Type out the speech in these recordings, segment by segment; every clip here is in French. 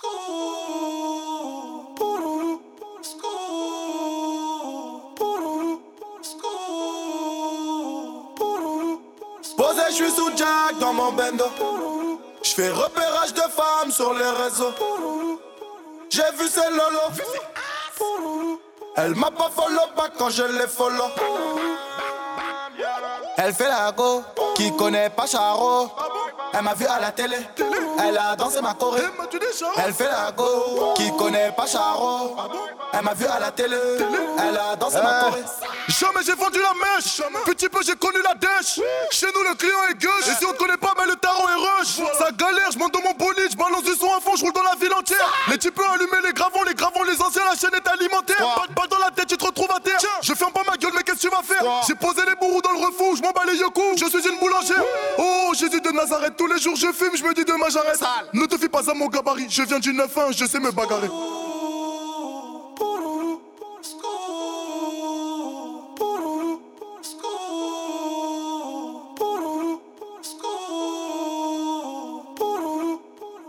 Posé, je suis sous Jack dans mon bendo. Je fais repérage de femmes sur les réseaux. J'ai vu ces lolo. Elle m'a pas follow pas quand je les follow. Elle fait la go, qui connaît pas Charo. Elle m'a vu à la télé, elle a dansé ma choré. Elle fait la go, qui connaît pas Charo. Elle m'a vu à la télé, elle a dansé ma choré. Jamais j'ai vendu la mèche, petit peu j'ai connu la dèche. Chez nous le client est gauche, et si on te connaît pas, mais le tarot est rush. Ça galère, je monte dans mon bolide, je balance du son à fond, je roule dans la ville entière. Les types allumer les gravons, les gravons, les anciens, la chaîne est alimentaire. Pas de balle dans la tête, tu te retrouves à terre. Je ferme pas que tu vas faire J'ai posé les bourreaux dans le refuge, je m'en bats les yokous, je suis une boulangère. Oh, Jésus de Nazareth, tous les jours je fume, je me dis demain j'arrête. Ne te fie pas à mon gabarit, je viens du 9-1, je sais me bagarrer.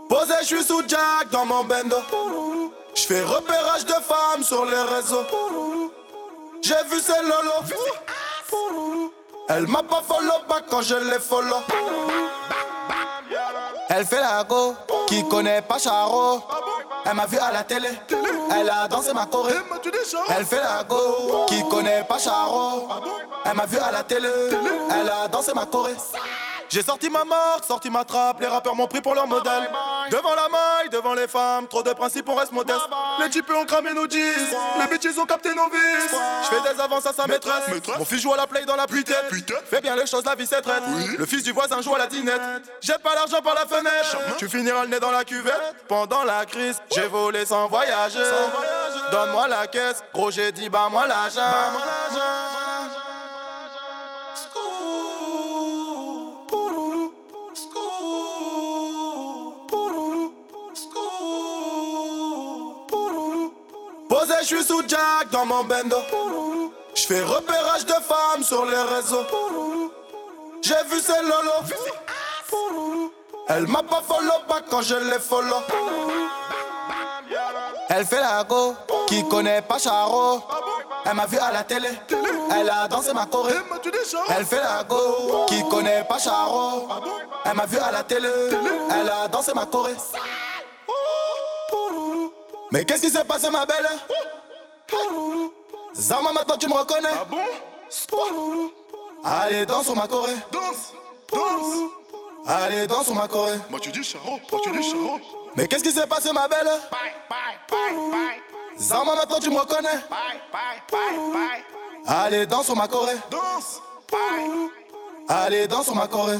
Posé, je suis sous Jack dans mon bendo. Je fais repérage de femmes sur les réseaux. J'ai vu ces lolo. Elle m'a pas follow pas quand je les follow. Elle fait la go, qui connaît pas Charo. Elle m'a vu à la télé, elle a dansé ma choré. Elle fait la go, qui connaît pas Charo. Elle m'a vu à la télé, elle a dansé ma choré. J'ai sorti ma marque, sorti ma trappe, les rappeurs m'ont pris pour leur modèle. Devant la maille, devant les femmes, trop de principes, on reste modeste. Les types ont cramé nos jeans, les bitches ont capté nos vices. Je fais des avances à sa maîtresse. Mon fils joue à la play dans la pluie Fais bien les choses, la vie c'est traite. Le fils du voisin joue à la dinette. Jette pas l'argent par la fenêtre. Tu finiras le nez dans la cuvette. Pendant la crise, j'ai volé sans voyager. Donne-moi la caisse, gros j'ai dit bah moi l'argent. Je suis sous Jack dans mon bendo. Je fais repérage de femmes sur les réseaux. J'ai vu ces lolo. Elle m'a pas follow pas quand je les follow. Elle fait la go, qui connaît pas Charo. Elle m'a vu à la télé, elle a dansé ma choré. Elle fait la go, qui connaît pas Charo. Elle m'a vu à la télé, elle a dansé ma choré. Mais qu'est-ce qui s'est passé ma belle? Zama maintenant tu me reconnais. Ah bon? Allez danse sur ma choré Danse. Danse. Allez danse sur ma choré Moi tu dis Charo, moi tu dis Charo. Mais qu'est-ce qui s'est passé ma belle? Zama maintenant tu me reconnais. Allez danse sur ma choré Danse. Allez danse sur ma choré